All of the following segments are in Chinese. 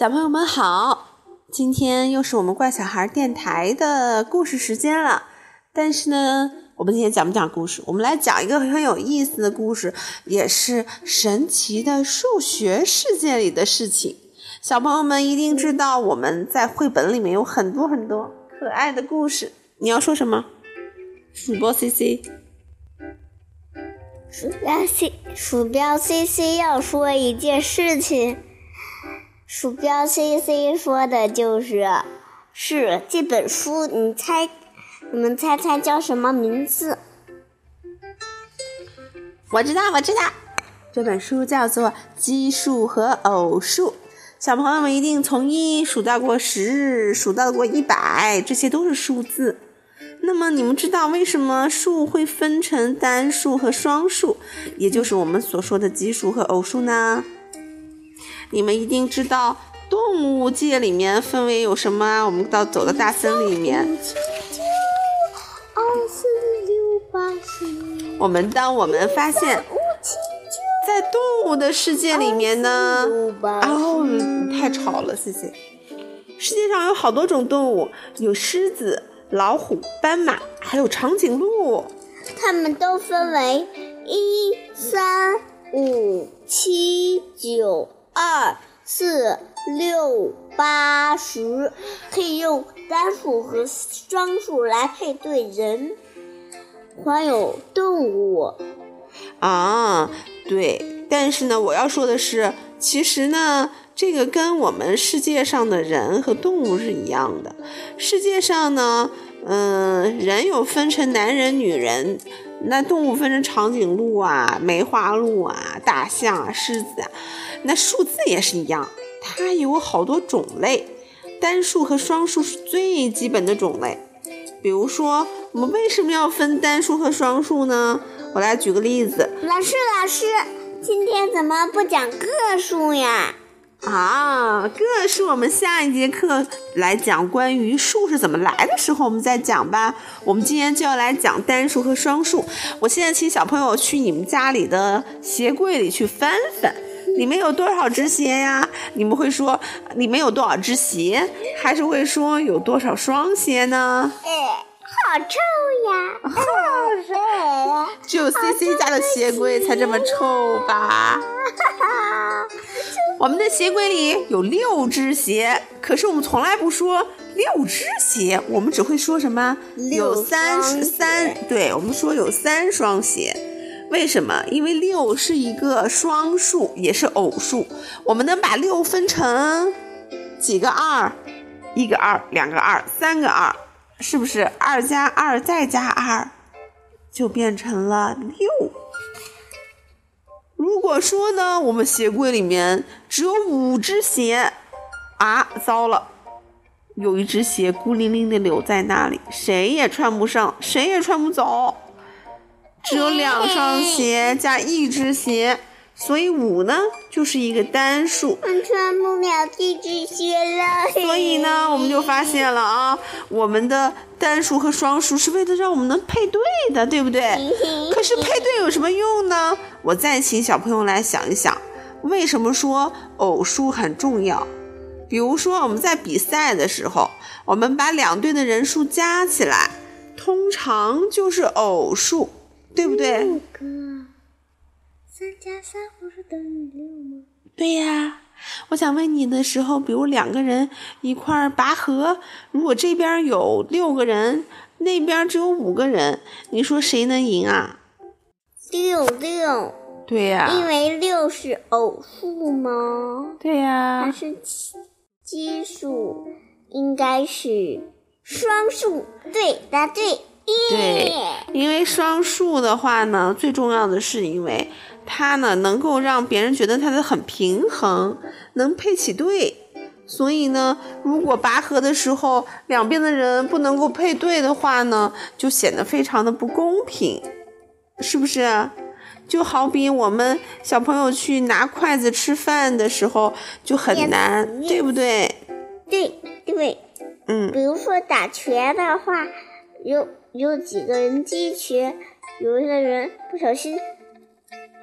小朋友们好，今天又是我们怪小孩电台的故事时间了。但是呢，我们今天讲不讲故事？我们来讲一个很有意思的故事，也是神奇的数学世界里的事情。小朋友们一定知道，我们在绘本里面有很多很多可爱的故事。你要说什么？鼠标 C C，鼠标 C 鼠标 C C 要说一件事情。鼠标 C C 说的就是是这本书，你猜，你们猜猜叫什么名字？我知道，我知道，这本书叫做《奇数和偶数》。小朋友们一定从一数到过十，数到过一百，这些都是数字。那么你们知道为什么数会分成单数和双数，也就是我们所说的奇数和偶数呢？你们一定知道动物界里面分为有什么？我们到走到大森林里面，我们当我们发现，在动物的世界里面呢，哦，太吵了，谢谢。世界上有好多种动物，有狮子、老虎、斑马，还有长颈鹿。它们都分为一、三、五、七、九。二四六八十，可以用单数和双数来配对人，还有动物。啊，对，但是呢，我要说的是，其实呢，这个跟我们世界上的人和动物是一样的。世界上呢，嗯，人有分成男人、女人，那动物分成长颈鹿啊、梅花鹿啊、大象啊、狮子啊。那数字也是一样，它有好多种类，单数和双数是最基本的种类。比如说，我们为什么要分单数和双数呢？我来举个例子。老师，老师，今天怎么不讲个数呀？啊，个数我们下一节课来讲关于数是怎么来的时候我们再讲吧。我们今天就要来讲单数和双数。我现在请小朋友去你们家里的鞋柜里去翻翻。里面有多少只鞋呀？你们会说里面有多少只鞋，还是会说有多少双鞋呢？哎，好臭呀！好臭！只有 C C 家的鞋柜才这么臭吧？我们的鞋柜里有六只鞋，可是我们从来不说六只鞋，我们只会说什么？有三三，对，我们说有三双鞋。为什么？因为六是一个双数，也是偶数。我们能把六分成几个二？一个二，两个二，三个二，是不是？二加二再加二，就变成了六。如果说呢，我们鞋柜里面只有五只鞋，啊，糟了，有一只鞋孤零零的留在那里，谁也穿不上，谁也穿不走。只有两双鞋加一只鞋，所以五呢就是一个单数。我穿不了这只鞋了。所以呢，我们就发现了啊，我们的单数和双数是为了让我们能配对的，对不对？可是配对有什么用呢？我再请小朋友来想一想，为什么说偶数很重要？比如说我们在比赛的时候，我们把两队的人数加起来，通常就是偶数。对不对？加三不是等于六吗？对呀，我想问你的时候，比如两个人一块儿拔河，如果这边有六个人，那边只有五个人，你说谁能赢啊？六六。对呀。因为六是偶数吗？对呀。还是奇奇数，应该是双数。对，答对。对，因为双数的话呢，最重要的是因为它呢能够让别人觉得它的很平衡，能配起对。所以呢，如果拔河的时候两边的人不能够配对的话呢，就显得非常的不公平，是不是？就好比我们小朋友去拿筷子吃饭的时候就很难，对不对？对对，嗯。比如说打拳的话，有。有几个人击拳，有一个人不小心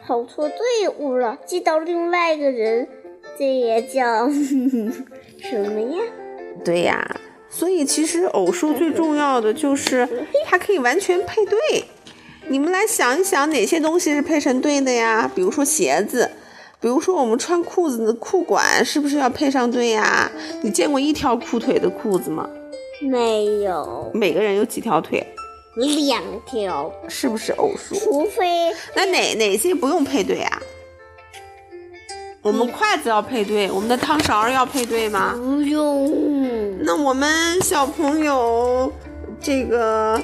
跑错队伍了，击到另外一个人这也叫 什么呀？对呀，所以其实偶数最重要的就是它可以完全配对。你们来想一想，哪些东西是配成对的呀？比如说鞋子，比如说我们穿裤子的裤管，是不是要配上对呀？你见过一条裤腿的裤子吗？没有。每个人有几条腿？两条。是不是偶数？除非那哪哪些不用配对啊？我们筷子要配对，我们的汤勺要配对吗？不用。那我们小朋友这个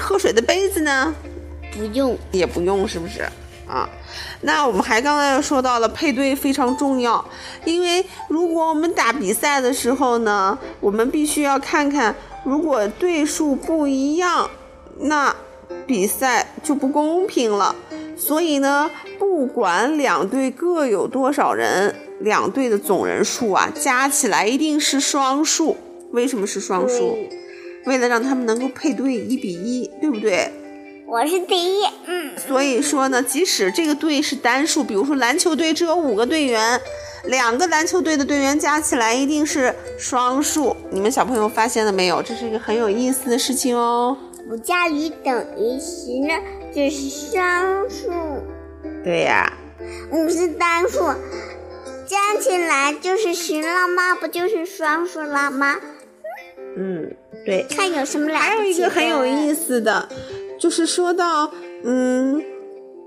喝水的杯子呢？不用，也不用，是不是？啊，那我们还刚才又说到了配对非常重要，因为如果我们打比赛的时候呢，我们必须要看看，如果对数不一样，那比赛就不公平了。所以呢，不管两队各有多少人，两队的总人数啊，加起来一定是双数。为什么是双数？为了让他们能够配对一比一，对不对？我是第一。嗯。所以说呢，即使这个队是单数，比如说篮球队只有五个队员，两个篮球队的队员加起来一定是双数。你们小朋友发现了没有？这是一个很有意思的事情哦。五加一等于十呢？这是双数，对呀。五是单数，加起来就是十了吗？不就是双数了吗？嗯，对。看有什么来？还有一个很有意思的，就是说到，嗯，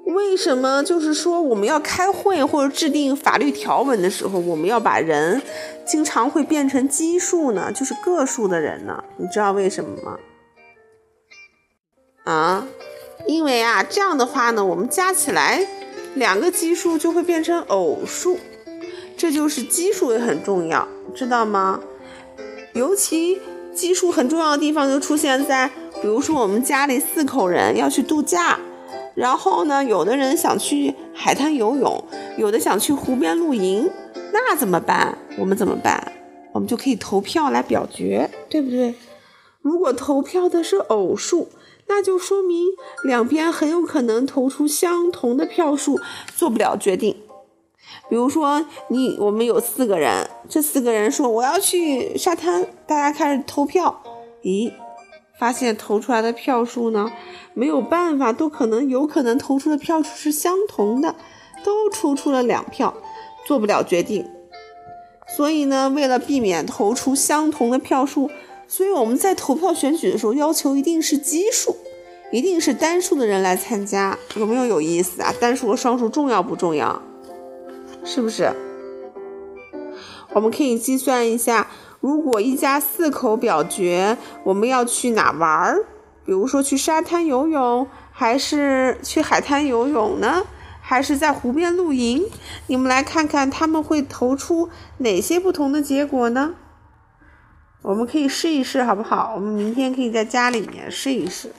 为什么就是说我们要开会或者制定法律条文的时候，我们要把人经常会变成奇数呢？就是个数的人呢？你知道为什么吗？啊？因为啊，这样的话呢，我们加起来两个奇数就会变成偶数，这就是奇数也很重要，知道吗？尤其奇数很重要的地方就出现在，比如说我们家里四口人要去度假，然后呢，有的人想去海滩游泳，有的想去湖边露营，那怎么办？我们怎么办？我们就可以投票来表决，对不对？如果投票的是偶数。那就说明两边很有可能投出相同的票数，做不了决定。比如说，你我们有四个人，这四个人说我要去沙滩，大家开始投票。咦，发现投出来的票数呢，没有办法，都可能有可能投出的票数是相同的，都出出了两票，做不了决定。所以呢，为了避免投出相同的票数。所以我们在投票选举的时候，要求一定是奇数，一定是单数的人来参加，有没有有意思啊？单数和双数重要不重要？是不是？我们可以计算一下，如果一家四口表决，我们要去哪玩儿？比如说去沙滩游泳，还是去海滩游泳呢？还是在湖边露营？你们来看看他们会投出哪些不同的结果呢？我们可以试一试，好不好？我们明天可以在家里面试一试。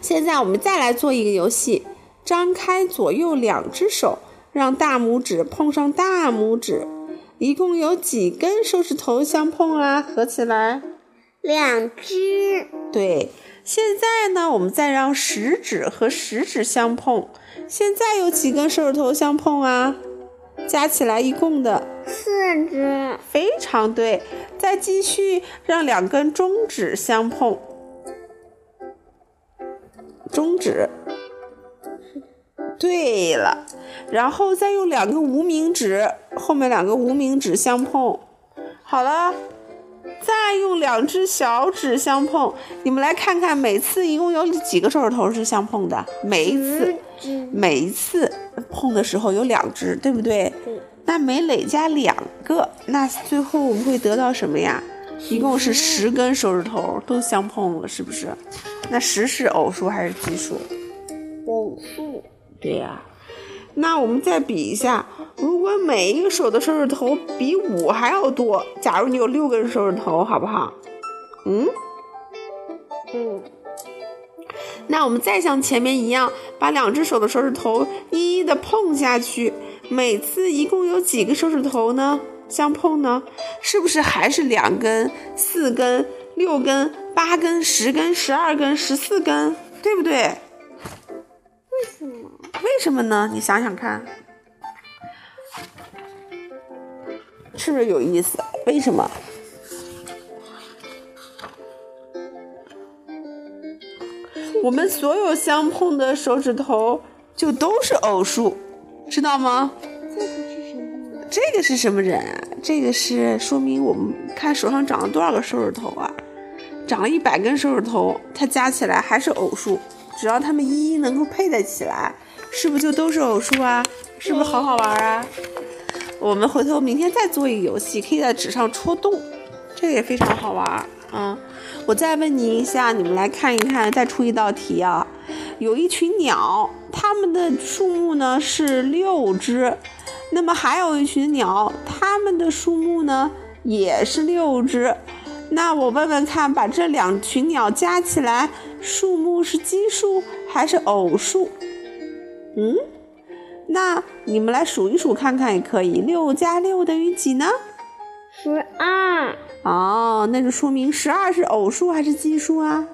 现在我们再来做一个游戏，张开左右两只手，让大拇指碰上大拇指，一共有几根手指头相碰啊？合起来，两只。对。现在呢，我们再让食指和食指相碰，现在有几根手指头相碰啊？加起来一共的四只，非常对。再继续让两根中指相碰，中指，对了，然后再用两个无名指，后面两个无名指相碰，好了，再用两只小指相碰。你们来看看，每次一共有几个手指头是相碰的？每一次，每一次碰的时候有两只，对不对？那每累加两个，那最后我们会得到什么呀？一共是十根手指头都相碰了，是不是？那十是偶数还是奇数？偶数。对呀。那我们再比一下，如果每一个手的手指头比五还要多，假如你有六根手指头，好不好？嗯。嗯。那我们再像前面一样，把两只手的手指头一一的碰下去。每次一共有几个手指头呢？相碰呢？是不是还是两根、四根、六根、八根、十根、十二根、十四根，对不对？为什么？为什么呢？你想想看。是不是有意思？为什么？我们所有相碰的手指头就都是偶数，知道吗？这个是什么？这个是什么人啊？这个是说明我们看手上长了多少个手指头啊？长了一百根手指头，它加起来还是偶数，只要它们一一能够配得起来，是不是就都是偶数啊？是不是好好玩啊？我们回头明天再做一个游戏，可以在纸上戳洞，这个也非常好玩。嗯，我再问你一下，你们来看一看，再出一道题啊。有一群鸟，它们的数目呢是六只，那么还有一群鸟，它们的数目呢也是六只。那我问问看，把这两群鸟加起来，数目是奇数还是偶数？嗯，那你们来数一数看看也可以。六加六等于几呢？十二。哦，那就说明十二是偶数还是奇数啊？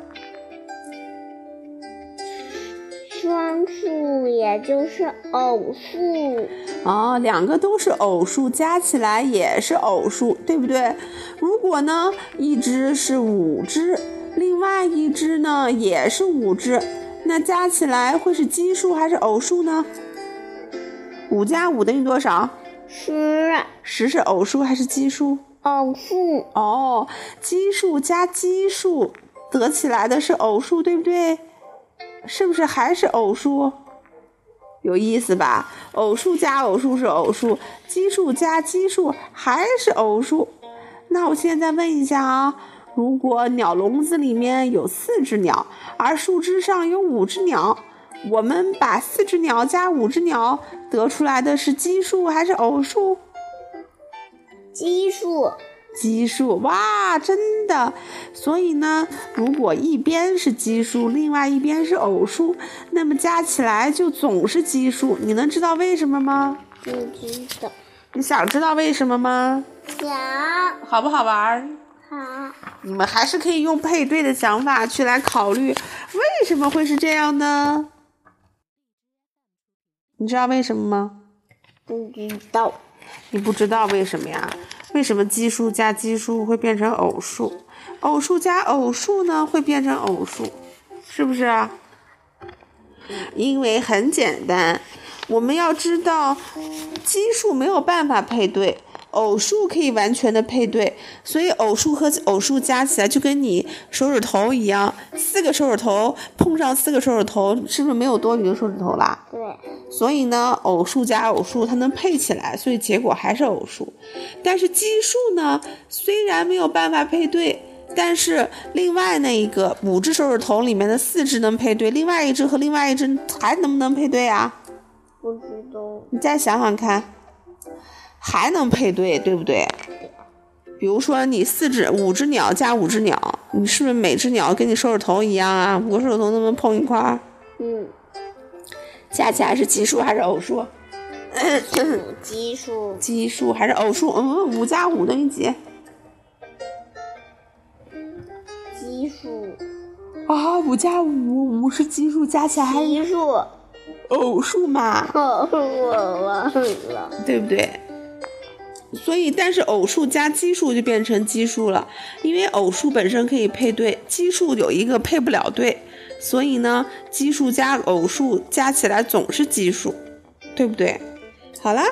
双数也就是偶数。哦，两个都是偶数，加起来也是偶数，对不对？如果呢，一只是五只，另外一只呢也是五只，那加起来会是奇数还是偶数呢？五加五等于多少？十。十是偶数还是奇数？偶数。哦，奇数加奇数得起来的是偶数，对不对？是不是还是偶数？有意思吧？偶数加偶数是偶数，奇数加奇数还是偶数。那我现在问一下啊，如果鸟笼子里面有四只鸟，而树枝上有五只鸟，我们把四只鸟加五只鸟得出来的是奇数还是偶数？奇数。奇数哇，真的！所以呢，如果一边是奇数，另外一边是偶数，那么加起来就总是奇数。你能知道为什么吗？不知道。你想知道为什么吗？想。好不好玩？好。你们还是可以用配对的想法去来考虑，为什么会是这样呢？你知道为什么吗？不知道。你不知道为什么呀？为什么奇数加奇数会变成偶数？偶数加偶数呢会变成偶数，是不是啊？因为很简单，我们要知道奇数没有办法配对。偶数可以完全的配对，所以偶数和偶数加起来就跟你手指头一样，四个手指头碰上四个手指头，是不是没有多余的手指头啦？对。所以呢，偶数加偶数它能配起来，所以结果还是偶数。但是奇数呢，虽然没有办法配对，但是另外那一个五只手指头里面的四只能配对，另外一只和另外一只还能不能配对啊？不知道。你再想想看。还能配对，对不对？比如说你四只、五只鸟加五只鸟，你是不是每只鸟跟你手指头一样啊？五个手指头能不能碰一块儿？嗯。加起来是奇数还是偶 数？奇数。奇数还是偶数？嗯，五加五等于几？奇数。啊，五加五，五是奇数，加起来还是奇数？偶数嘛。我忘了。对不对？所以，但是偶数加奇数就变成奇数了，因为偶数本身可以配对，奇数有一个配不了对，所以呢，奇数加偶数加起来总是奇数，对不对？好啦，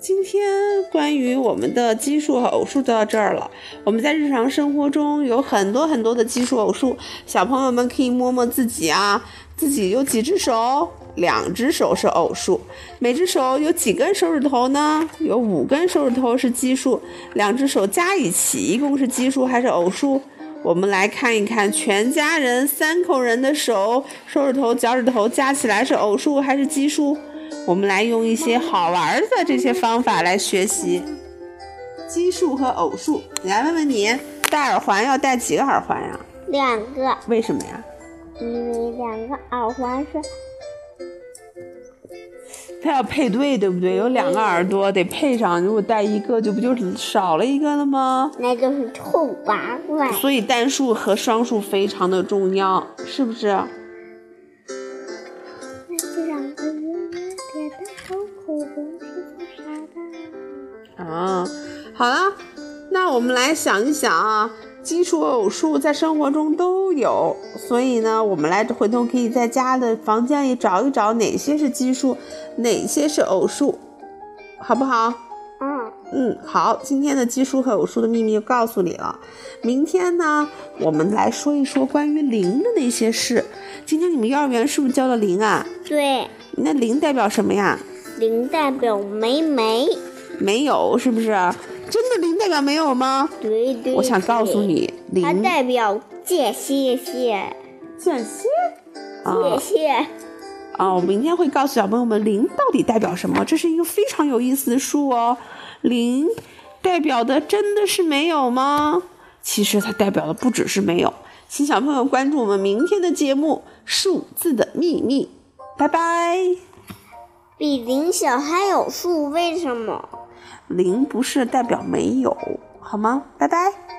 今天关于我们的奇数和偶数就到这儿了。我们在日常生活中有很多很多的奇数偶数，小朋友们可以摸摸自己啊，自己有几只手？两只手是偶数，每只手有几根手指头呢？有五根手指头是奇数，两只手加一起一共是奇数还是偶数？我们来看一看，全家人三口人的手手指头、脚趾头加起来是偶数还是奇数？我们来用一些好玩的这些方法来学习奇数和偶数。来问问你，戴耳环要戴几个耳环呀？两个。为什么呀？因为两个耳环是。它要配对，对不对？有两个耳朵得配上，如果带一个，就不就少了一个了吗？那就是臭八怪。所以单数和双数非常的重要，是不是？啊，好了。那我们来想一想啊，奇数、偶数在生活中都有，所以呢，我们来回头可以在家的房间里找一找哪些是奇数，哪些是偶数，好不好？嗯嗯，好，今天的奇数和偶数的秘密就告诉你了。明天呢，我们来说一说关于零的那些事。今天你们幼儿园是不是教了零啊？对，那零代表什么呀？零代表没没。没有，是不是？真的零代表没有吗？对对。我想告诉你，它零代表谢谢谢间歇。谢谢。啊，我明天会告诉小朋友们零到底代表什么，这是一个非常有意思的数哦。零代表的真的是没有吗？其实它代表的不只是没有。请小朋友关注我们明天的节目《数字的秘密》，拜拜。比零小还有数，为什么？零不是代表没有，好吗？拜拜。